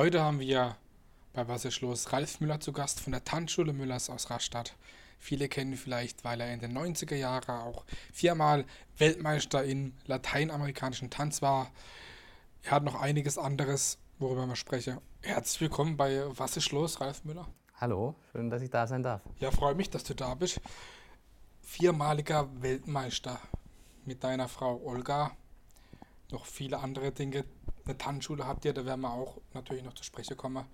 Heute haben wir bei Was ist los Ralf Müller zu Gast von der Tanzschule Müllers aus Rastatt. Viele kennen ihn vielleicht, weil er in den 90er Jahren auch viermal Weltmeister im lateinamerikanischen Tanz war. Er hat noch einiges anderes, worüber wir sprechen. Herzlich willkommen bei Was ist los, Ralf Müller. Hallo, schön, dass ich da sein darf. Ja, freue mich, dass du da bist. Viermaliger Weltmeister mit deiner Frau Olga. Noch viele andere Dinge. Eine Tanzschule habt ihr, da werden wir auch natürlich noch zu sprechen kommen.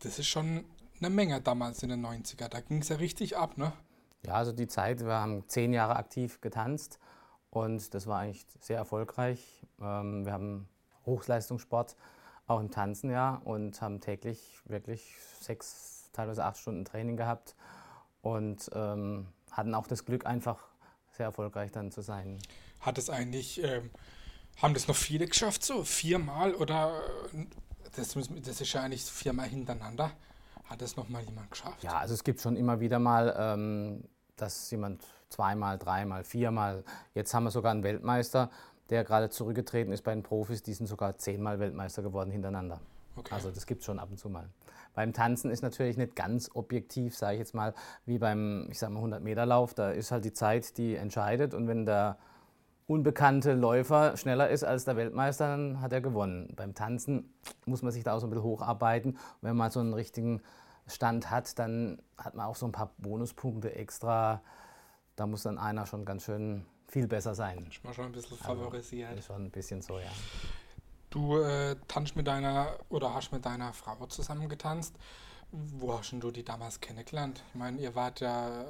Das ist schon eine Menge damals in den 90er. Da ging es ja richtig ab, ne? Ja, also die Zeit, wir haben zehn Jahre aktiv getanzt und das war eigentlich sehr erfolgreich. Ähm, wir haben Hochleistungssport, auch im Tanzen ja, und haben täglich wirklich sechs, teilweise acht Stunden Training gehabt und ähm, hatten auch das Glück, einfach sehr erfolgreich dann zu sein. Hat es eigentlich, ähm, haben das noch viele geschafft, so viermal oder das, das ist ja eigentlich viermal hintereinander? Hat das noch mal jemand geschafft? Ja, also es gibt schon immer wieder mal, ähm, dass jemand zweimal, dreimal, viermal, jetzt haben wir sogar einen Weltmeister, der gerade zurückgetreten ist bei den Profis, die sind sogar zehnmal Weltmeister geworden hintereinander. Okay. Also das gibt es schon ab und zu mal. Beim Tanzen ist natürlich nicht ganz objektiv, sage ich jetzt mal, wie beim, ich sag mal, 100-Meter-Lauf. Da ist halt die Zeit, die entscheidet. Und wenn der unbekannte Läufer schneller ist als der Weltmeister, dann hat er gewonnen. Beim Tanzen muss man sich da auch so ein bisschen hocharbeiten. Und wenn man so einen richtigen Stand hat, dann hat man auch so ein paar Bonuspunkte extra. Da muss dann einer schon ganz schön viel besser sein. Ich mal schon ein bisschen also, favorisiert. Also, ist schon ein bisschen so, ja. Du äh, tanzt mit deiner oder hast mit deiner Frau zusammen getanzt. Wo hast du die damals kennengelernt? Ich meine, ihr wart ja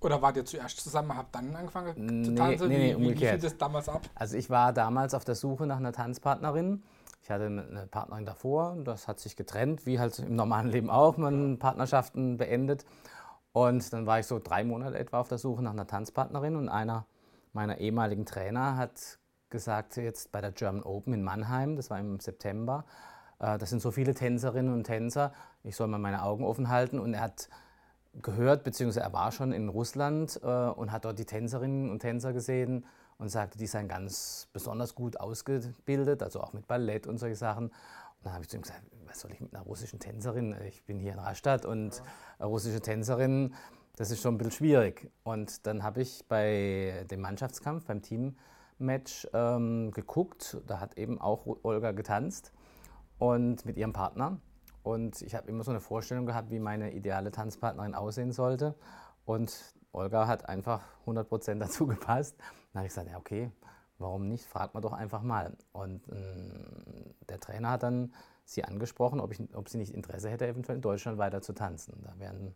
oder wart ihr zuerst zusammen, habt dann angefangen zu tanzen? Nee, nee, wie, umgekehrt. wie lief das damals ab? Also ich war damals auf der Suche nach einer Tanzpartnerin. Ich hatte eine Partnerin davor, das hat sich getrennt, wie halt im normalen Leben auch, man Partnerschaften beendet. Und dann war ich so drei Monate etwa auf der Suche nach einer Tanzpartnerin und einer meiner ehemaligen Trainer hat gesagt, jetzt bei der German Open in Mannheim, das war im September, äh, das sind so viele Tänzerinnen und Tänzer, ich soll mal meine Augen offen halten und er hat gehört, beziehungsweise er war schon in Russland äh, und hat dort die Tänzerinnen und Tänzer gesehen und sagte, die seien ganz besonders gut ausgebildet, also auch mit Ballett und solche Sachen. Und dann habe ich zu ihm gesagt, was soll ich mit einer russischen Tänzerin? Ich bin hier in Rastatt und ja. russische Tänzerin, das ist schon ein bisschen schwierig. Und dann habe ich bei dem Mannschaftskampf, beim Teammatch ähm, geguckt. Da hat eben auch Olga getanzt und mit ihrem Partner. Und ich habe immer so eine Vorstellung gehabt, wie meine ideale Tanzpartnerin aussehen sollte. Und Olga hat einfach 100% dazu gepasst. Dann habe ich gesagt, ja okay, warum nicht? Fragt man doch einfach mal. Und äh, der Trainer hat dann sie angesprochen, ob, ich, ob sie nicht Interesse hätte, eventuell in Deutschland weiter zu tanzen. Da wäre ein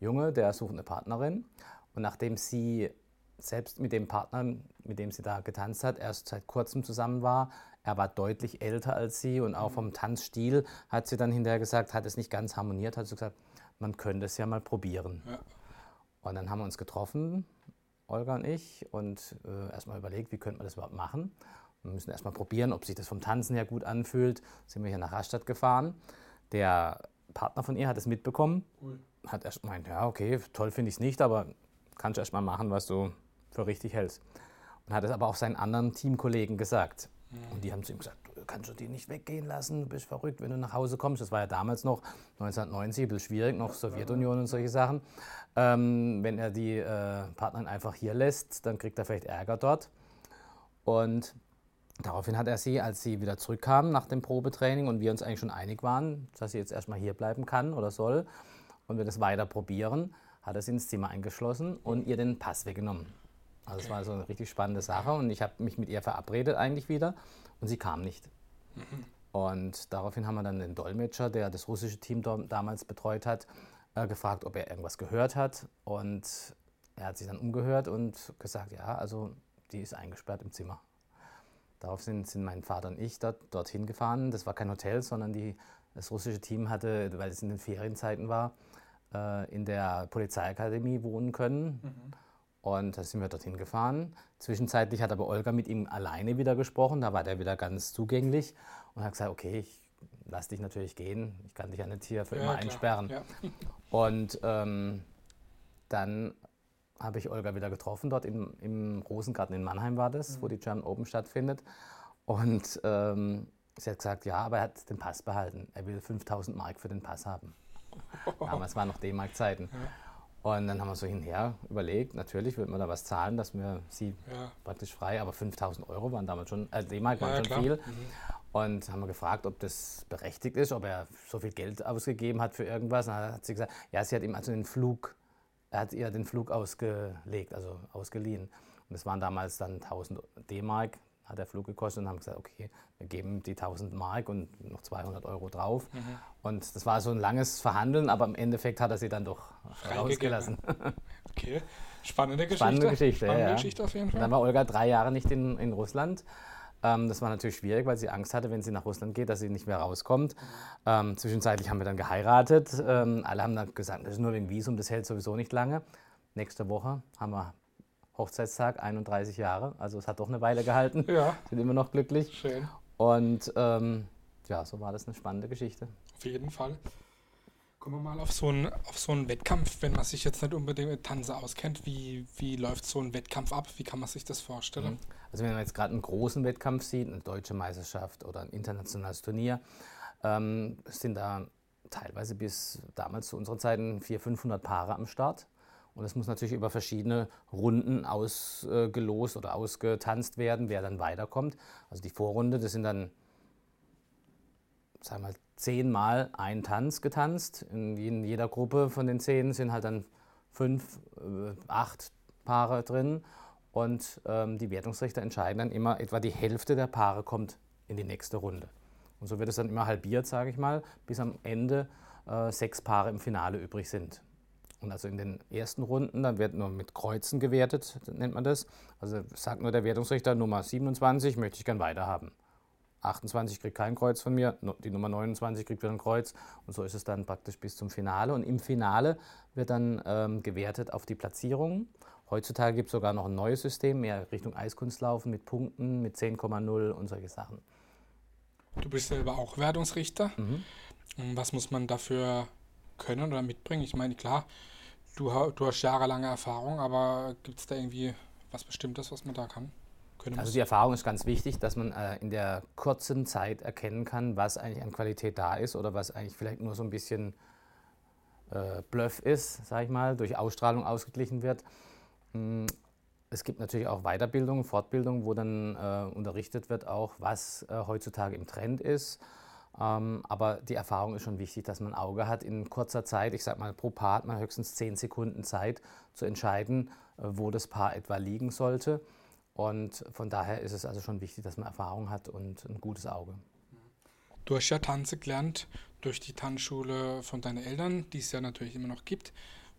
Junge, der sucht eine Partnerin. Und nachdem sie selbst mit dem Partner, mit dem sie da getanzt hat, erst seit kurzem zusammen war, er war deutlich älter als sie und auch vom Tanzstil hat sie dann hinterher gesagt, hat es nicht ganz harmoniert, hat sie gesagt, man könnte es ja mal probieren. Ja. Und dann haben wir uns getroffen, Olga und ich, und äh, erstmal überlegt, wie könnte man das überhaupt machen. Wir müssen erstmal probieren, ob sich das vom Tanzen her gut anfühlt. Sind wir hier nach Rastatt gefahren. Der Partner von ihr hat es mitbekommen, cool. hat erst gemeint, ja, okay, toll finde ich es nicht, aber kannst du erst mal machen, was du für richtig hältst. Und hat es aber auch seinen anderen Teamkollegen gesagt. Und die haben zu ihm gesagt, kannst du die nicht weggehen lassen, du bist verrückt, wenn du nach Hause kommst. Das war ja damals noch 1990, ein bisschen schwierig, noch Sowjetunion und solche Sachen. Ähm, wenn er die äh, Partnerin einfach hier lässt, dann kriegt er vielleicht Ärger dort. Und daraufhin hat er sie, als sie wieder zurückkam nach dem Probetraining und wir uns eigentlich schon einig waren, dass sie jetzt erstmal hier bleiben kann oder soll und wir das weiter probieren, hat er sie ins Zimmer eingeschlossen und ihr den Pass weggenommen. Also es war so eine richtig spannende Sache und ich habe mich mit ihr verabredet eigentlich wieder und sie kam nicht. Mhm. Und daraufhin haben wir dann den Dolmetscher, der das russische Team damals betreut hat, äh, gefragt, ob er irgendwas gehört hat. Und er hat sich dann umgehört und gesagt, ja, also die ist eingesperrt im Zimmer. Darauf sind, sind mein Vater und ich dort, dorthin gefahren. Das war kein Hotel, sondern die, das russische Team hatte, weil es in den Ferienzeiten war, äh, in der Polizeiakademie wohnen können. Mhm. Und da sind wir dorthin gefahren. Zwischenzeitlich hat aber Olga mit ihm alleine wieder gesprochen. Da war der wieder ganz zugänglich und hat gesagt, okay, ich lass dich natürlich gehen. Ich kann dich ja nicht hier für ja, immer klar. einsperren. Ja. Und ähm, dann habe ich Olga wieder getroffen. Dort im, im Rosengarten in Mannheim war das, mhm. wo die German Open stattfindet. Und ähm, Sie hat gesagt, ja, aber er hat den Pass behalten. Er will 5000 Mark für den Pass haben. Damals waren noch D-Mark-Zeiten. Ja. Und dann haben wir so hinher überlegt, natürlich wird man da was zahlen, dass wir sie ja. praktisch frei, aber 5000 Euro waren damals schon, äh, D-Mark waren ja, schon klar. viel. Mhm. Und haben wir gefragt, ob das berechtigt ist, ob er so viel Geld ausgegeben hat für irgendwas. Und dann hat sie gesagt, ja, sie hat ihm also den Flug, er hat ihr den Flug ausgelegt, also ausgeliehen. Und das waren damals dann 1000 D-Mark, hat der Flug gekostet und haben gesagt, okay, wir geben die 1000 Mark und noch 200 Euro drauf. Mhm. Und das war so ein langes Verhandeln, aber im Endeffekt hat er sie dann doch rausgelassen. Okay, spannende Geschichte. Spannende Geschichte, spannende ja. Geschichte auf jeden Fall. dann war Olga drei Jahre nicht in, in Russland. Ähm, das war natürlich schwierig, weil sie Angst hatte, wenn sie nach Russland geht, dass sie nicht mehr rauskommt. Ähm, zwischenzeitlich haben wir dann geheiratet. Ähm, alle haben dann gesagt, das ist nur wegen Visum, das hält sowieso nicht lange. Nächste Woche haben wir Hochzeitstag, 31 Jahre. Also es hat doch eine Weile gehalten. Ja. Sind immer noch glücklich. Schön. Und ähm, ja, so war das eine spannende Geschichte. Auf jeden Fall. Kommen wir mal auf so, einen, auf so einen Wettkampf, wenn man sich jetzt nicht unbedingt mit Tanze auskennt. Wie, wie läuft so ein Wettkampf ab? Wie kann man sich das vorstellen? Mhm. Also wenn man jetzt gerade einen großen Wettkampf sieht, eine deutsche Meisterschaft oder ein internationales Turnier, ähm, sind da teilweise bis damals zu unseren Zeiten 400, 500 Paare am Start. Und es muss natürlich über verschiedene Runden ausgelost oder ausgetanzt werden, wer dann weiterkommt. Also die Vorrunde, das sind dann, sagen wir mal, zehnmal ein Tanz getanzt. In jeder Gruppe von den zehn sind halt dann fünf, äh, acht Paare drin. Und ähm, die Wertungsrichter entscheiden dann immer, etwa die Hälfte der Paare kommt in die nächste Runde. Und so wird es dann immer halbiert, sage ich mal, bis am Ende äh, sechs Paare im Finale übrig sind. Und also in den ersten Runden, dann wird nur mit Kreuzen gewertet, nennt man das. Also sagt nur der Wertungsrichter, Nummer 27 möchte ich gern weiterhaben. 28 kriegt kein Kreuz von mir, die Nummer 29 kriegt wieder ein Kreuz und so ist es dann praktisch bis zum Finale. Und im Finale wird dann ähm, gewertet auf die Platzierungen. Heutzutage gibt es sogar noch ein neues System, mehr Richtung Eiskunstlaufen mit Punkten, mit 10,0 und solche Sachen. Du bist selber auch Wertungsrichter. Mhm. Was muss man dafür können oder mitbringen? Ich meine, klar, Du, du hast jahrelange Erfahrung, aber gibt es da irgendwie was Bestimmtes, was man da kann? Also die Erfahrung ist ganz wichtig, dass man äh, in der kurzen Zeit erkennen kann, was eigentlich an Qualität da ist oder was eigentlich vielleicht nur so ein bisschen äh, Bluff ist, sage ich mal, durch Ausstrahlung ausgeglichen wird. Hm, es gibt natürlich auch Weiterbildung, Fortbildung, wo dann äh, unterrichtet wird, auch was äh, heutzutage im Trend ist ähm, aber die Erfahrung ist schon wichtig, dass man ein Auge hat, in kurzer Zeit, ich sag mal pro Paar hat man höchstens 10 Sekunden Zeit zu entscheiden, äh, wo das Paar etwa liegen sollte. Und von daher ist es also schon wichtig, dass man Erfahrung hat und ein gutes Auge. Du hast ja Tanze gelernt durch die Tanzschule von deinen Eltern, die es ja natürlich immer noch gibt,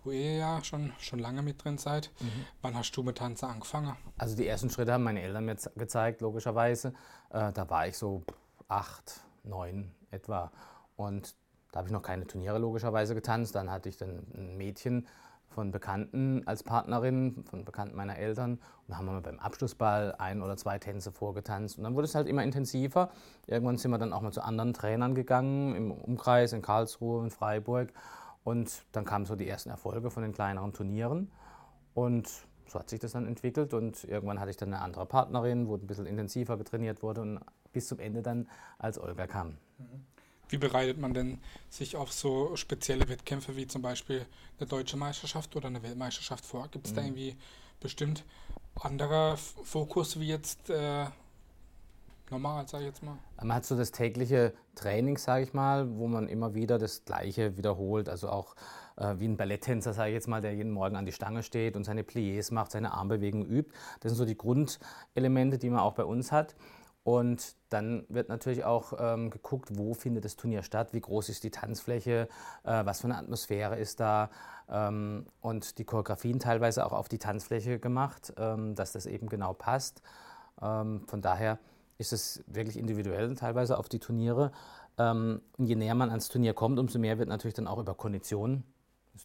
wo ihr ja schon, schon lange mit drin seid. Mhm. Wann hast du mit Tanzen angefangen? Also die ersten Schritte haben meine Eltern mir gezeigt, logischerweise. Äh, da war ich so acht, neun etwa. Und da habe ich noch keine Turniere logischerweise getanzt. Dann hatte ich dann ein Mädchen von Bekannten als Partnerin, von Bekannten meiner Eltern. Und dann haben wir beim Abschlussball ein oder zwei Tänze vorgetanzt. Und dann wurde es halt immer intensiver. Irgendwann sind wir dann auch mal zu anderen Trainern gegangen, im Umkreis, in Karlsruhe, in Freiburg. Und dann kamen so die ersten Erfolge von den kleineren Turnieren. Und so hat sich das dann entwickelt. Und irgendwann hatte ich dann eine andere Partnerin, wo ein bisschen intensiver getrainiert wurde. Und bis zum Ende dann, als Olga kam. Wie bereitet man denn sich auf so spezielle Wettkämpfe wie zum Beispiel eine deutsche Meisterschaft oder eine Weltmeisterschaft vor? Gibt es mhm. da irgendwie bestimmt andere Fokus wie jetzt äh, normal, sage ich jetzt mal? Man hat so das tägliche Training, sage ich mal, wo man immer wieder das Gleiche wiederholt. Also auch äh, wie ein Balletttänzer, sage ich jetzt mal, der jeden Morgen an die Stange steht und seine Pliés macht, seine Armbewegungen übt. Das sind so die Grundelemente, die man auch bei uns hat. Und dann wird natürlich auch ähm, geguckt, wo findet das Turnier statt, wie groß ist die Tanzfläche, äh, was für eine Atmosphäre ist da. Ähm, und die Choreografien teilweise auch auf die Tanzfläche gemacht, ähm, dass das eben genau passt. Ähm, von daher ist es wirklich individuell, teilweise auf die Turniere. Ähm, und je näher man ans Turnier kommt, umso mehr wird natürlich dann auch über Kondition.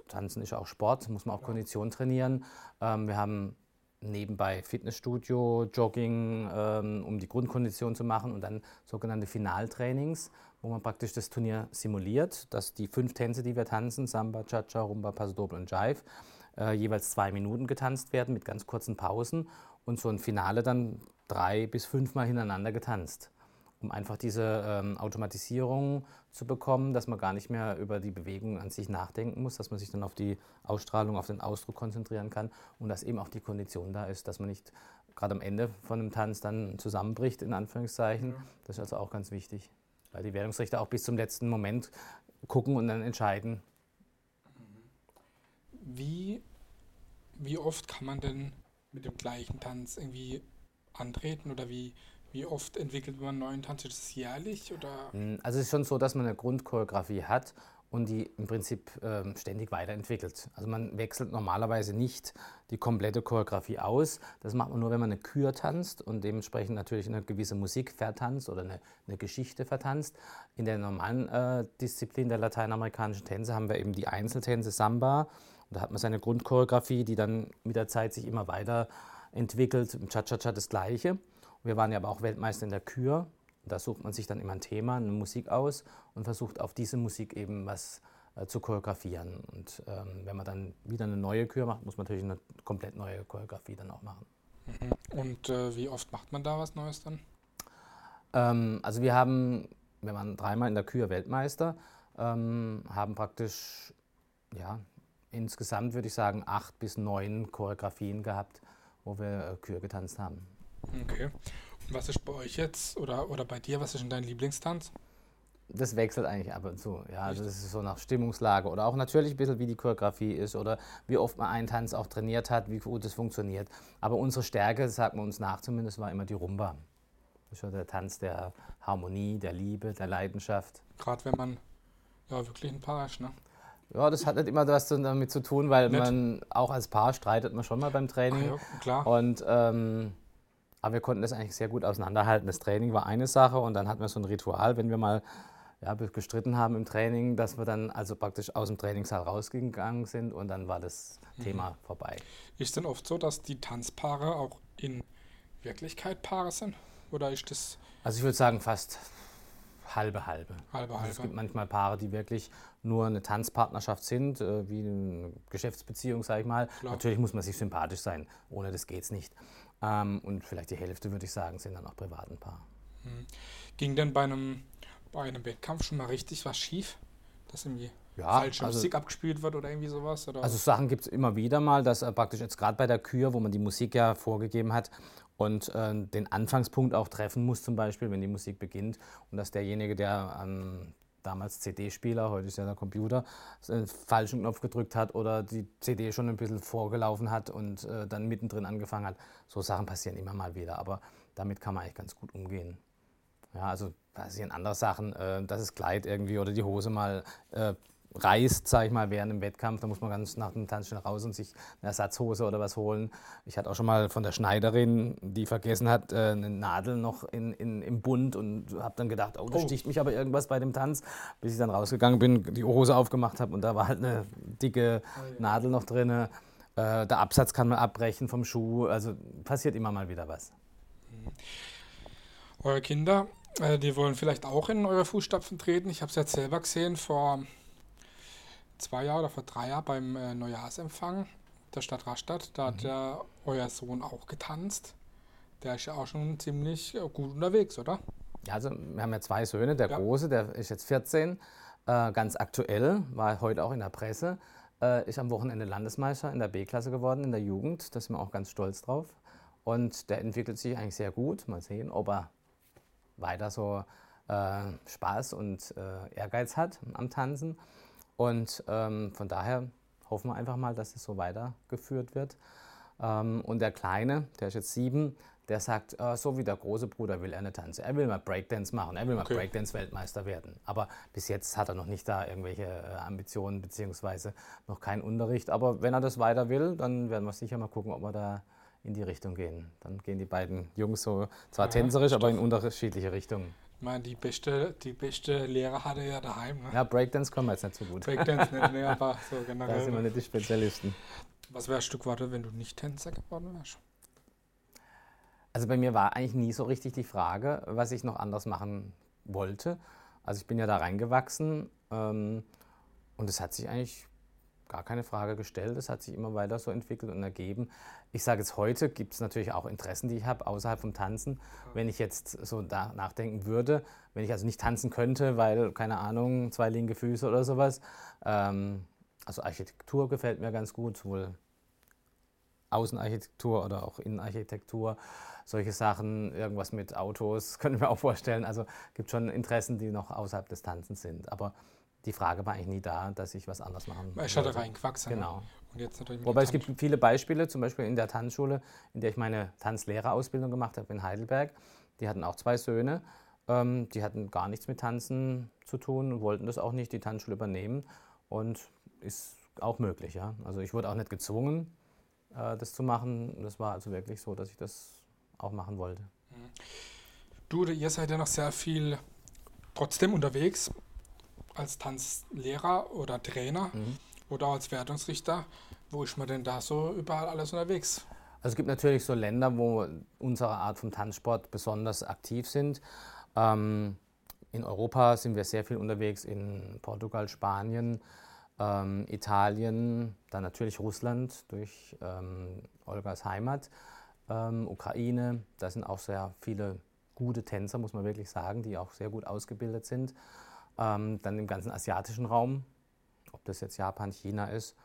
Tanzen ist ja auch Sport, muss man auch Kondition trainieren. Ähm, wir haben nebenbei Fitnessstudio, Jogging, ähm, um die Grundkondition zu machen und dann sogenannte Finaltrainings, wo man praktisch das Turnier simuliert, dass die fünf Tänze, die wir tanzen, Samba, Cha-Cha, Rumba, Paso Doble und Jive, äh, jeweils zwei Minuten getanzt werden mit ganz kurzen Pausen und so ein Finale dann drei bis fünfmal hintereinander getanzt. Um einfach diese ähm, Automatisierung zu bekommen, dass man gar nicht mehr über die Bewegung an sich nachdenken muss, dass man sich dann auf die Ausstrahlung, auf den Ausdruck konzentrieren kann und dass eben auch die Kondition da ist, dass man nicht gerade am Ende von einem Tanz dann zusammenbricht, in Anführungszeichen. Das ist also auch ganz wichtig, weil die Wertungsrichter auch bis zum letzten Moment gucken und dann entscheiden. Wie, wie oft kann man denn mit dem gleichen Tanz irgendwie antreten oder wie, wie oft entwickelt man einen neuen Tanz? Ist das jährlich? Oder? Hm, also es ist schon so, dass man eine Grundchoreografie hat und die im Prinzip äh, ständig weiterentwickelt. Also man wechselt normalerweise nicht die komplette Choreografie aus. Das macht man nur, wenn man eine Kür tanzt und dementsprechend natürlich eine gewisse Musik vertanzt oder eine, eine Geschichte vertanzt. In der normalen äh, Disziplin der lateinamerikanischen Tänze haben wir eben die Einzeltänze Samba. Und da hat man seine Grundchoreografie, die dann mit der Zeit sich immer weiter entwickelt. Im Cha-Cha-Cha das Gleiche. Wir waren ja aber auch Weltmeister in der Kür. Da sucht man sich dann immer ein Thema, eine Musik aus und versucht auf diese Musik eben was äh, zu choreografieren. Und ähm, wenn man dann wieder eine neue Kür macht, muss man natürlich eine komplett neue Choreografie dann auch machen. Mhm. Und äh, wie oft macht man da was Neues dann? Ähm, also wir haben, wir waren dreimal in der Kür Weltmeister, ähm, haben praktisch, ja, insgesamt würde ich sagen, acht bis neun Choreografien gehabt, wo wir äh, Kür getanzt haben. Okay. Und was ist bei euch jetzt oder, oder bei dir, was ist denn dein Lieblingstanz? Das wechselt eigentlich ab und zu. Ja, also das ist so nach Stimmungslage oder auch natürlich ein bisschen, wie die Choreografie ist oder wie oft man einen Tanz auch trainiert hat, wie gut es funktioniert. Aber unsere Stärke, sagt man uns nach zumindest, war immer die Rumba. Das ist ja der Tanz der Harmonie, der Liebe, der Leidenschaft. Gerade wenn man ja wirklich ein Paar ist, ne? Ja, das hat nicht immer was damit zu tun, weil nicht. man auch als Paar streitet man schon mal beim Training. Ach ja, klar. Und ähm, aber wir konnten das eigentlich sehr gut auseinanderhalten. Das Training war eine Sache und dann hatten wir so ein Ritual, wenn wir mal ja, gestritten haben im Training, dass wir dann also praktisch aus dem Trainingssaal rausgegangen sind und dann war das mhm. Thema vorbei. Ist es denn oft so, dass die Tanzpaare auch in Wirklichkeit Paare sind? Oder ist das. Also ich würde sagen, fast halbe halbe. Halbe halbe. Also es gibt manchmal Paare, die wirklich nur eine Tanzpartnerschaft sind, äh, wie eine Geschäftsbeziehung, sage ich mal. Klar. Natürlich muss man sich sympathisch sein, ohne das geht es nicht. Ähm, und vielleicht die Hälfte, würde ich sagen, sind dann auch privaten Paar. Mhm. Ging denn bei einem, bei einem Wettkampf schon mal richtig was schief? Dass irgendwie ja, falsche also, Musik abgespielt wird oder irgendwie sowas? Oder? Also Sachen gibt es immer wieder mal, dass äh, praktisch jetzt gerade bei der Kür, wo man die Musik ja vorgegeben hat und äh, den Anfangspunkt auch treffen muss, zum Beispiel, wenn die Musik beginnt und dass derjenige, der ähm, damals CD-Spieler, heute ist ja der Computer, einen falschen Knopf gedrückt hat oder die CD schon ein bisschen vorgelaufen hat und äh, dann mittendrin angefangen hat. So Sachen passieren immer mal wieder, aber damit kann man eigentlich ganz gut umgehen. Ja, also passieren andere Sachen, äh, dass das Kleid irgendwie oder die Hose mal äh, reißt, sage ich mal, während dem Wettkampf. Da muss man ganz nach dem Tanz schnell raus und sich eine Ersatzhose oder was holen. Ich hatte auch schon mal von der Schneiderin, die vergessen hat, äh, eine Nadel noch in, in, im Bund und habe dann gedacht, oh, da oh. sticht mich aber irgendwas bei dem Tanz. Bis ich dann rausgegangen bin, die Hose aufgemacht habe und da war halt eine dicke Nadel noch drin. Äh, der Absatz kann man abbrechen vom Schuh. Also passiert immer mal wieder was. Eure Kinder, äh, die wollen vielleicht auch in eure Fußstapfen treten. Ich habe es jetzt selber gesehen vor zwei Jahren oder vor drei Jahren beim äh, Neujahrsempfang der Stadt Rastatt. Da mhm. hat ja euer Sohn auch getanzt. Der ist ja auch schon ziemlich äh, gut unterwegs, oder? Ja, also wir haben ja zwei Söhne. Der ja. Große, der ist jetzt 14, äh, ganz aktuell, war heute auch in der Presse, äh, ist am Wochenende Landesmeister in der B-Klasse geworden, in der Jugend. Da sind wir auch ganz stolz drauf. Und der entwickelt sich eigentlich sehr gut. Mal sehen, ob er weiter so äh, Spaß und äh, Ehrgeiz hat am Tanzen. Und ähm, von daher hoffen wir einfach mal, dass es so weitergeführt wird. Ähm, und der Kleine, der ist jetzt sieben, der sagt, äh, so wie der große Bruder will er eine tanzen. Er will mal Breakdance machen, er will mal okay. Breakdance-Weltmeister werden. Aber bis jetzt hat er noch nicht da irgendwelche äh, Ambitionen beziehungsweise noch keinen Unterricht. Aber wenn er das weiter will, dann werden wir sicher mal gucken, ob wir da in die Richtung gehen. Dann gehen die beiden Jungs so zwar ja, tänzerisch, aber in unterschiedliche Richtungen. Ich meine, die beste, die beste Lehrer hatte er ja daheim. Ne? Ja, Breakdance kommen wir jetzt nicht so gut. Breakdance nicht, ne, aber so generell. Da sind wir nicht die Spezialisten. Was wäre Stück warte, wenn du nicht Tänzer geworden wärst? Also bei mir war eigentlich nie so richtig die Frage, was ich noch anders machen wollte. Also ich bin ja da reingewachsen ähm, und es hat sich eigentlich gar keine Frage gestellt. Es hat sich immer weiter so entwickelt und ergeben. Ich sage jetzt heute, gibt es natürlich auch Interessen, die ich habe außerhalb vom Tanzen. Wenn ich jetzt so da nachdenken würde, wenn ich also nicht tanzen könnte, weil, keine Ahnung, zwei linke Füße oder sowas. Ähm, also Architektur gefällt mir ganz gut, sowohl Außenarchitektur oder auch Innenarchitektur. Solche Sachen, irgendwas mit Autos, könnte ich mir auch vorstellen. Also gibt schon Interessen, die noch außerhalb des Tanzens sind. Aber die Frage war eigentlich nie da, dass ich was anderes machen Ich hatte reingewachsen. Genau. Wobei es gibt viele Beispiele, zum Beispiel in der Tanzschule, in der ich meine Tanzlehrerausbildung gemacht habe in Heidelberg. Die hatten auch zwei Söhne. Ähm, die hatten gar nichts mit Tanzen zu tun und wollten das auch nicht, die Tanzschule übernehmen. Und ist auch möglich, ja. Also ich wurde auch nicht gezwungen, äh, das zu machen. Das war also wirklich so, dass ich das auch machen wollte. Du, ihr seid ja noch sehr viel trotzdem unterwegs als Tanzlehrer oder Trainer mhm. oder als Wertungsrichter. Wo ist man denn da so überall alles unterwegs? Also es gibt natürlich so Länder, wo unsere Art von Tanzsport besonders aktiv sind. Ähm, in Europa sind wir sehr viel unterwegs, in Portugal, Spanien, ähm, Italien, dann natürlich Russland durch ähm, Olgas Heimat, ähm, Ukraine. Da sind auch sehr viele gute Tänzer, muss man wirklich sagen, die auch sehr gut ausgebildet sind. Ähm, dann im ganzen asiatischen Raum, ob das jetzt Japan, China ist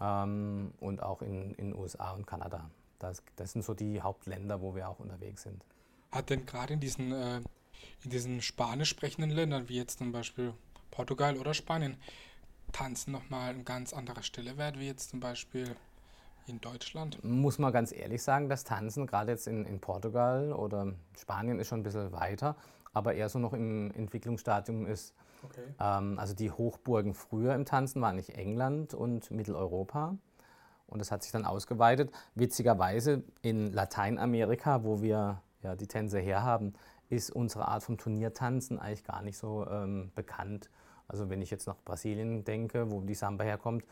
ähm, und auch in den USA und Kanada. Das, das, sind so die Hauptländer, wo wir auch unterwegs sind. Hat denn gerade in diesen, äh, in diesen spanisch sprechenden Ländern, wie jetzt zum Beispiel Portugal oder Spanien, Tanzen nochmal eine ganz andere Stelle wert, wie jetzt zum Beispiel in Deutschland? Muss man ganz ehrlich sagen, das Tanzen, gerade jetzt in, in Portugal oder Spanien, ist schon ein bisschen weiter, aber eher so noch im Entwicklungsstadium ist. Okay. Ähm, also die Hochburgen früher im Tanzen waren nicht England und Mitteleuropa. Und das hat sich dann ausgeweitet. Witzigerweise in Lateinamerika, wo wir ja, die Tänze herhaben, ist unsere Art vom Turniertanzen eigentlich gar nicht so ähm, bekannt. Also wenn ich jetzt nach Brasilien denke, wo die Samba herkommt,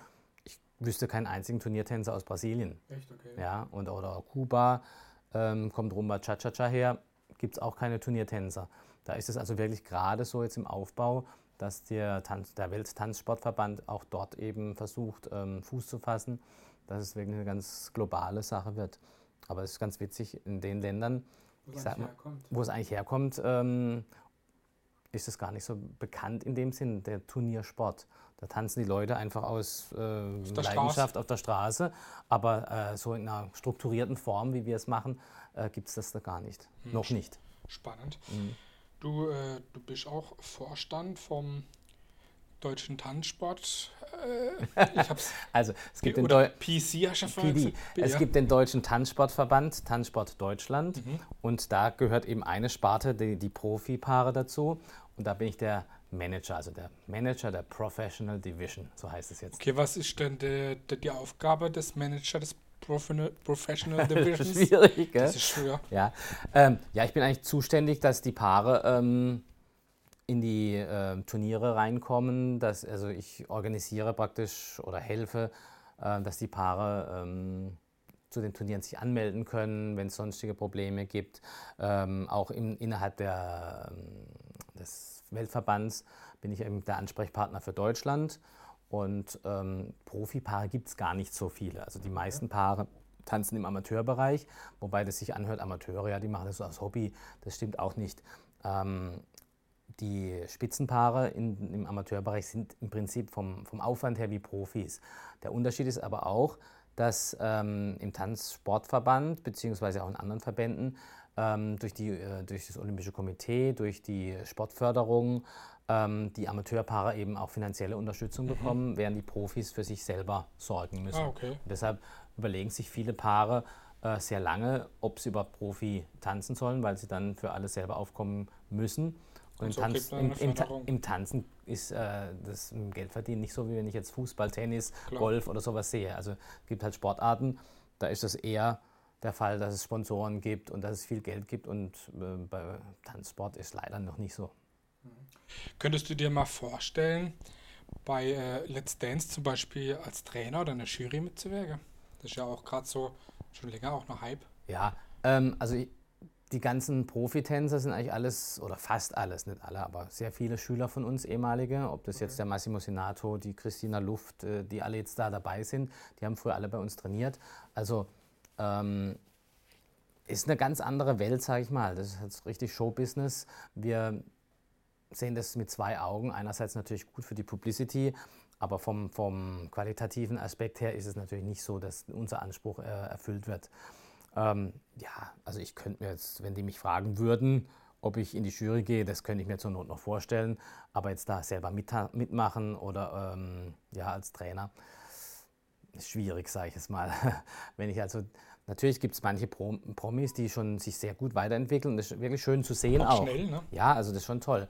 ich wüsste keinen einzigen Turniertänzer aus Brasilien. Echt, okay. Ja, und, oder Kuba ähm, kommt Rumba Cha-Cha-Cha her, gibt es auch keine Turniertänzer. Da ist es also wirklich gerade so jetzt im Aufbau, dass der, Tanz, der Welttanzsportverband auch dort eben versucht, ähm, Fuß zu fassen, dass es wirklich eine ganz globale Sache wird. Aber es ist ganz witzig, in den Ländern, wo, es, mal, wo es eigentlich herkommt, ähm, ist es gar nicht so bekannt in dem Sinn, der Turniersport. Da tanzen die Leute einfach aus äh, Leidenschaft Straße. auf der Straße, aber äh, so in einer strukturierten Form, wie wir es machen, äh, gibt es das da gar nicht. Hm. Noch nicht. Spannend. Hm. Du, äh, du bist auch Vorstand vom deutschen Tanzsport. Äh, also es gibt den Deu PC, PD. Es gibt den deutschen Tanzsportverband, Tanzsport Deutschland, mhm. und da gehört eben eine Sparte, die, die Profipaare dazu. Und da bin ich der Manager, also der Manager der Professional Division, so heißt es jetzt. Okay, was ist denn die, die, die Aufgabe des Managers des Professional Divisions? das ist schwierig, gell? Das ist schwer. Ja, ähm, ja ich bin eigentlich zuständig, dass die Paare ähm, in die äh, Turniere reinkommen. Dass, also ich organisiere praktisch oder helfe, äh, dass die Paare ähm, zu den Turnieren sich anmelden können, wenn es sonstige Probleme gibt. Ähm, auch im, innerhalb der, ähm, des Weltverbands bin ich eben der Ansprechpartner für Deutschland. Und ähm, Profipaare gibt es gar nicht so viele. Also die meisten Paare tanzen im Amateurbereich, wobei das sich anhört, Amateure, ja, die machen das so als Hobby. Das stimmt auch nicht. Ähm, die Spitzenpaare in, im Amateurbereich sind im Prinzip vom, vom Aufwand her wie Profis. Der Unterschied ist aber auch, dass ähm, im Tanzsportverband beziehungsweise auch in anderen Verbänden ähm, durch, die, äh, durch das Olympische Komitee, durch die Sportförderung ähm, die Amateurpaare eben auch finanzielle Unterstützung mhm. bekommen, während die Profis für sich selber sorgen müssen. Ah, okay. deshalb überlegen sich viele Paare äh, sehr lange, ob sie über Profi tanzen sollen, weil sie dann für alles selber aufkommen müssen. Und, und so Tanz, im, im, im, Tanzen ist äh, das Geldverdienen nicht so, wie wenn ich jetzt Fußball, Tennis, Klar. Golf oder sowas sehe. Also es gibt halt Sportarten, da ist es eher der Fall, dass es Sponsoren gibt und dass es viel Geld gibt und äh, bei Tanzsport ist leider noch nicht so. Könntest du dir mal vorstellen, bei äh, Let's Dance zum Beispiel als Trainer oder eine Jury mitzuwirken? Das ist ja auch gerade so schon länger auch noch Hype. Ja, ähm, also ich, die ganzen Profitänzer sind eigentlich alles, oder fast alles, nicht alle, aber sehr viele Schüler von uns, ehemalige, ob das jetzt der Massimo Senato, die Christina Luft, äh, die alle jetzt da dabei sind, die haben früher alle bei uns trainiert. Also ähm, ist eine ganz andere Welt, sage ich mal. Das ist jetzt richtig Showbusiness. Wir sehen das mit zwei Augen. Einerseits natürlich gut für die Publicity, aber vom, vom qualitativen Aspekt her ist es natürlich nicht so, dass unser Anspruch äh, erfüllt wird. Ähm, ja, also ich könnte mir jetzt, wenn die mich fragen würden, ob ich in die Jury gehe, das könnte ich mir zur Not noch vorstellen. Aber jetzt da selber mit, mitmachen oder ähm, ja, als Trainer, ist schwierig, sage ich es mal. wenn ich also Natürlich gibt es manche Promis, die schon sich sehr gut weiterentwickeln. Das ist wirklich schön zu sehen auch. auch. Schnell, ne? Ja, also das ist schon toll.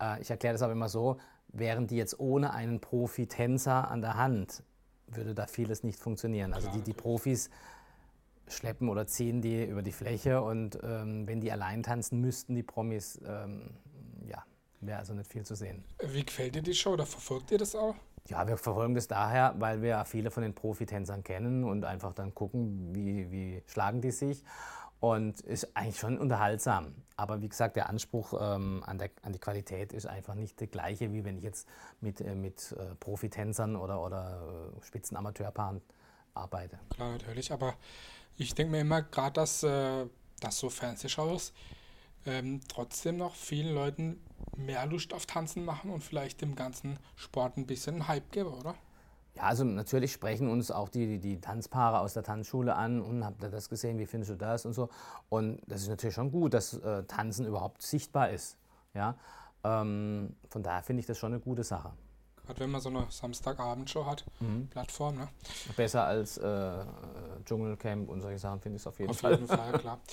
Äh, ich erkläre das aber immer so, wären die jetzt ohne einen Profi-Tänzer an der Hand, würde da vieles nicht funktionieren. Also die, die Profis schleppen oder ziehen die über die Fläche und ähm, wenn die allein tanzen müssten, die Promis, ähm, ja, wäre also nicht viel zu sehen. Wie gefällt dir die Show oder verfolgt ihr das auch? Ja, wir verfolgen das daher, weil wir viele von den Profitänzern kennen und einfach dann gucken, wie, wie schlagen die sich. Und ist eigentlich schon unterhaltsam. Aber wie gesagt, der Anspruch ähm, an, der, an die Qualität ist einfach nicht der gleiche, wie wenn ich jetzt mit, äh, mit äh, Profitänzern oder, oder äh, Spitzenamateurpaaren arbeite. Klar, natürlich. Aber ich denke mir immer, gerade dass, äh, dass so Fernsehshows ähm, trotzdem noch vielen Leuten mehr Lust auf Tanzen machen und vielleicht dem ganzen Sport ein bisschen Hype geben, oder? Ja, also natürlich sprechen uns auch die, die Tanzpaare aus der Tanzschule an und habt ihr das gesehen, wie findest du das und so. Und das ist natürlich schon gut, dass äh, Tanzen überhaupt sichtbar ist. Ja? Ähm, von daher finde ich das schon eine gute Sache. Gerade wenn man so eine Samstagabendshow hat, mhm. Plattform. Ne? Besser als äh, Dschungelcamp und solche Sachen finde ich es auf jeden auf Fall. Auf jeden Fall, klar.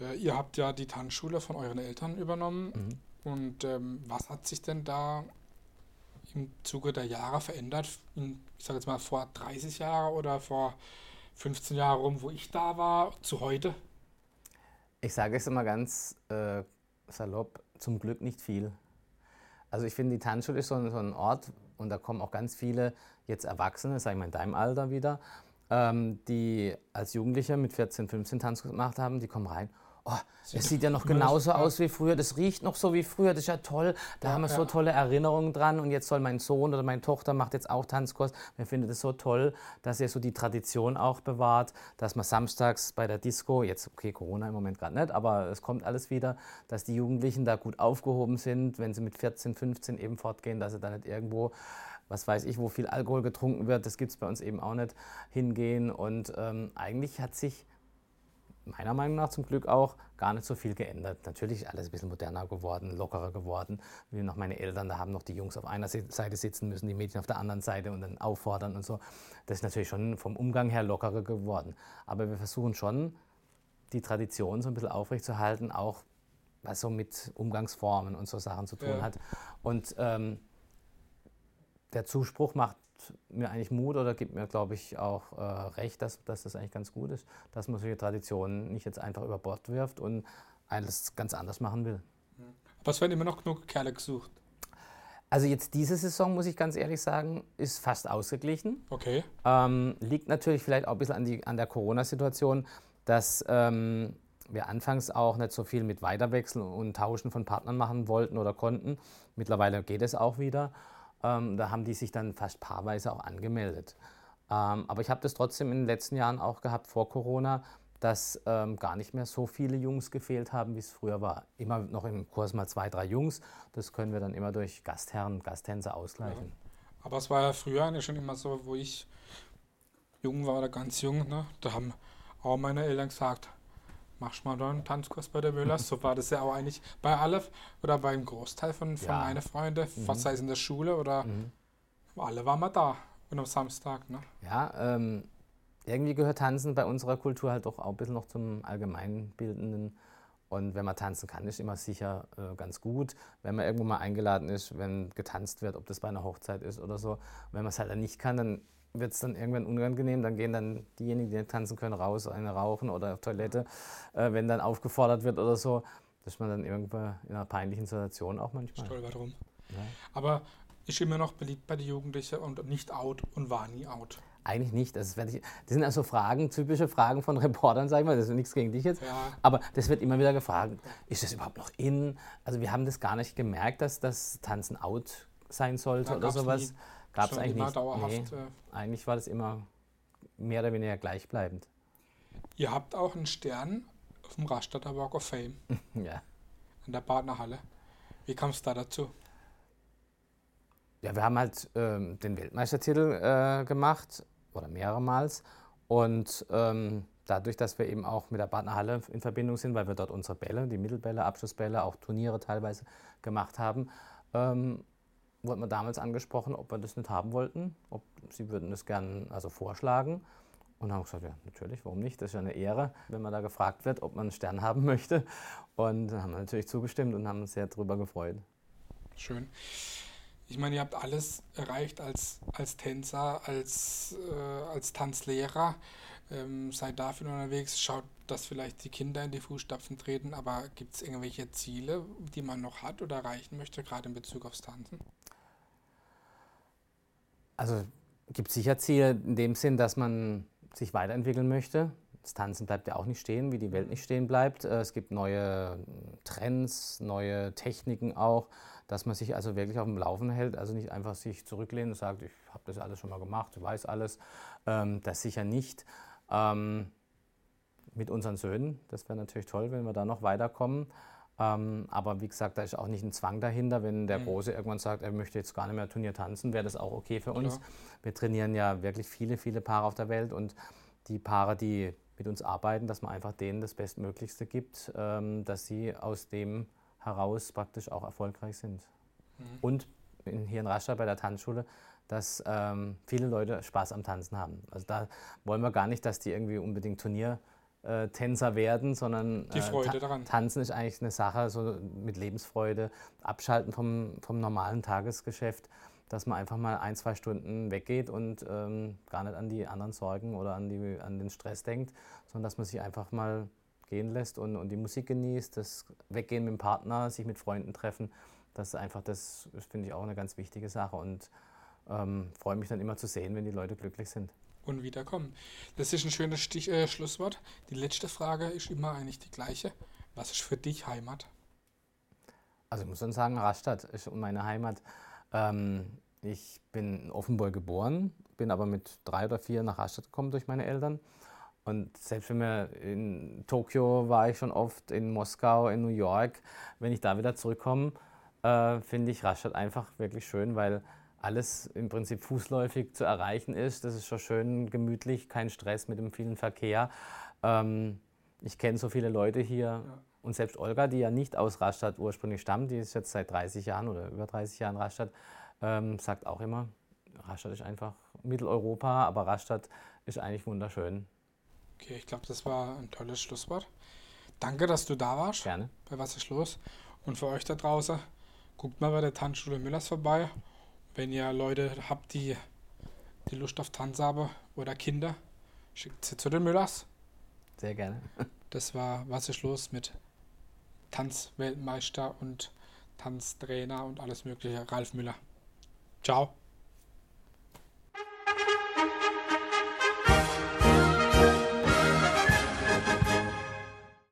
Äh, ihr habt ja die Tanzschule von euren Eltern übernommen. Mhm. Und ähm, was hat sich denn da im Zuge der Jahre verändert? In, ich sage jetzt mal vor 30 Jahren oder vor 15 Jahren rum, wo ich da war, zu heute? Ich sage es immer ganz äh, salopp, zum Glück nicht viel. Also ich finde, die Tanzschule ist so ein, so ein, Ort, und da kommen auch ganz viele jetzt Erwachsene, sage ich mal in deinem Alter wieder, ähm, die als Jugendliche mit 14, 15 Tanz gemacht haben, die kommen rein oh, es sieht ja noch genauso aus wie früher, das riecht noch so wie früher, das ist ja toll, da ja, haben wir ja. so tolle Erinnerungen dran und jetzt soll mein Sohn oder meine Tochter macht jetzt auch Tanzkurs. Wir finden es so toll, dass er so die Tradition auch bewahrt, dass man samstags bei der Disco, jetzt okay, Corona im Moment gerade nicht, aber es kommt alles wieder, dass die Jugendlichen da gut aufgehoben sind, wenn sie mit 14, 15 eben fortgehen, dass sie da nicht irgendwo was weiß ich, wo viel Alkohol getrunken wird, das gibt es bei uns eben auch nicht, hingehen. Und ähm, eigentlich hat sich meiner Meinung nach zum Glück auch gar nicht so viel geändert. Natürlich ist alles ein bisschen moderner geworden, lockerer geworden. Wie noch meine Eltern, da haben noch die Jungs auf einer Seite sitzen müssen, die Mädchen auf der anderen Seite und dann auffordern und so. Das ist natürlich schon vom Umgang her lockerer geworden. Aber wir versuchen schon, die Tradition so ein bisschen aufrechtzuerhalten, auch was so mit Umgangsformen und so Sachen zu tun ja. hat. Und ähm, der Zuspruch macht mir eigentlich Mut oder gibt mir, glaube ich, auch äh, recht, dass, dass das eigentlich ganz gut ist, dass man solche Traditionen nicht jetzt einfach über Bord wirft und alles ganz anders machen will. Aber es werden immer noch genug Kerle gesucht. Also jetzt diese Saison, muss ich ganz ehrlich sagen, ist fast ausgeglichen. Okay. Ähm, liegt natürlich vielleicht auch ein bisschen an, die, an der Corona-Situation, dass ähm, wir anfangs auch nicht so viel mit Weiterwechseln und Tauschen von Partnern machen wollten oder konnten. Mittlerweile geht es auch wieder. Ähm, da haben die sich dann fast paarweise auch angemeldet. Ähm, aber ich habe das trotzdem in den letzten Jahren auch gehabt vor Corona, dass ähm, gar nicht mehr so viele Jungs gefehlt haben, wie es früher war. Immer noch im Kurs mal zwei, drei Jungs. Das können wir dann immer durch Gastherren, Gasttänzer ausgleichen. Ja. Aber es war ja früher schon immer so, wo ich jung war oder ganz jung, ne? da haben auch meine Eltern gesagt, machst mal da einen Tanzkurs bei der Müllers. So war das ja auch eigentlich bei Aleph oder beim Großteil von, von ja. meinen Freunden, mhm. was sei es in der Schule oder mhm. alle waren wir da und am Samstag. Ne? Ja, ähm, irgendwie gehört Tanzen bei unserer Kultur halt doch auch ein bisschen noch zum Allgemeinbildenden. Und wenn man tanzen kann, ist immer sicher äh, ganz gut. Wenn man irgendwo mal eingeladen ist, wenn getanzt wird, ob das bei einer Hochzeit ist oder so. wenn man es halt dann nicht kann, dann wird es dann irgendwann unangenehm. Dann gehen dann diejenigen, die nicht tanzen können, raus, eine rauchen oder auf Toilette, äh, wenn dann aufgefordert wird oder so. dass man dann irgendwann in einer peinlichen Situation auch manchmal. Stolpert rum. Ja. Aber ist immer noch beliebt bei den Jugendlichen und nicht out und war nie out. Eigentlich nicht. Das, das sind also Fragen, typische Fragen von Reportern, sag ich mal. Das ist nichts gegen dich jetzt. Ja. Aber das wird immer wieder gefragt, ist das überhaupt noch in? Also wir haben das gar nicht gemerkt, dass das Tanzen out sein sollte ja, oder sowas. Gab es eigentlich nicht. Dauerhaft, nee, äh eigentlich war das immer mehr oder weniger gleichbleibend. Ihr habt auch einen Stern auf dem Rastadter Walk of Fame. ja. In der Partnerhalle. Wie kam es da dazu? Ja, wir haben halt ähm, den Weltmeistertitel äh, gemacht oder mehrmals und ähm, dadurch, dass wir eben auch mit der Partnerhalle in Verbindung sind, weil wir dort unsere Bälle, die Mittelbälle, Abschlussbälle, auch Turniere teilweise gemacht haben, ähm, wurden wir damals angesprochen, ob wir das nicht haben wollten, ob sie würden das gerne also vorschlagen. Und haben gesagt, ja, natürlich, warum nicht? Das ist ja eine Ehre, wenn man da gefragt wird, ob man einen Stern haben möchte. Und haben wir natürlich zugestimmt und haben uns sehr darüber gefreut. Schön ich meine, ihr habt alles erreicht als, als Tänzer, als, äh, als Tanzlehrer. Ähm, seid dafür unterwegs, schaut, dass vielleicht die Kinder in die Fußstapfen treten, aber gibt es irgendwelche Ziele, die man noch hat oder erreichen möchte, gerade in Bezug aufs Tanzen? Also gibt sicher Ziele in dem Sinn, dass man sich weiterentwickeln möchte. Das Tanzen bleibt ja auch nicht stehen, wie die Welt nicht stehen bleibt. Äh, es gibt neue Trends, neue Techniken auch dass man sich also wirklich auf dem Laufen hält, also nicht einfach sich zurücklehnt und sagt, ich habe das alles schon mal gemacht, ich weiß alles. Ähm, das sicher nicht. Ähm, mit unseren Söhnen, das wäre natürlich toll, wenn wir da noch weiterkommen. Ähm, aber wie gesagt, da ist auch nicht ein Zwang dahinter. Wenn der mhm. Große irgendwann sagt, er möchte jetzt gar nicht mehr Turnier tanzen, wäre das auch okay für uns. Klar. Wir trainieren ja wirklich viele, viele Paare auf der Welt und die Paare, die mit uns arbeiten, dass man einfach denen das Bestmöglichste gibt, ähm, dass sie aus dem heraus praktisch auch erfolgreich sind. Mhm. Und in, hier in Rastatt bei der Tanzschule, dass ähm, viele Leute Spaß am Tanzen haben. Also da wollen wir gar nicht, dass die irgendwie unbedingt Turniertänzer äh, werden, sondern äh, ta. Tanzen ist eigentlich eine Sache so mit Lebensfreude, abschalten vom, vom normalen Tagesgeschäft, dass man einfach mal ein, zwei Stunden weggeht und ähm, gar nicht an die anderen Sorgen oder an, die, an den Stress denkt, sondern dass man sich einfach mal gehen lässt und, und die Musik genießt, das Weggehen mit dem Partner, sich mit Freunden treffen, das ist einfach, das finde ich auch eine ganz wichtige Sache und ähm, freue mich dann immer zu sehen, wenn die Leute glücklich sind. Und wiederkommen. Das ist ein schönes Stich, äh, Schlusswort. Die letzte Frage ist immer eigentlich die gleiche. Was ist für dich Heimat? Also ich muss dann sagen, Rastatt ist meine Heimat. Ähm, ich bin in Offenburg geboren, bin aber mit drei oder vier nach Rastatt gekommen durch meine Eltern. Und selbst wenn wir in Tokio war ich schon oft, in Moskau, in New York, wenn ich da wieder zurückkomme, äh, finde ich Rastatt einfach wirklich schön, weil alles im Prinzip fußläufig zu erreichen ist. Das ist schon schön gemütlich, kein Stress mit dem vielen Verkehr. Ähm, ich kenne so viele Leute hier ja. und selbst Olga, die ja nicht aus Rastatt ursprünglich stammt, die ist jetzt seit 30 Jahren oder über 30 Jahren Rastatt, ähm, sagt auch immer, Rastatt ist einfach Mitteleuropa, aber Rastatt ist eigentlich wunderschön. Okay, ich glaube, das war ein tolles Schlusswort. Danke, dass du da warst. Gerne. Bei Was ist los? Und für euch da draußen, guckt mal bei der Tanzschule Müllers vorbei. Wenn ihr Leute habt, die die Lust auf Tanz haben oder Kinder, schickt sie zu den Müllers. Sehr gerne. Das war Was ist los mit Tanzweltmeister und Tanztrainer und alles mögliche, Ralf Müller. Ciao.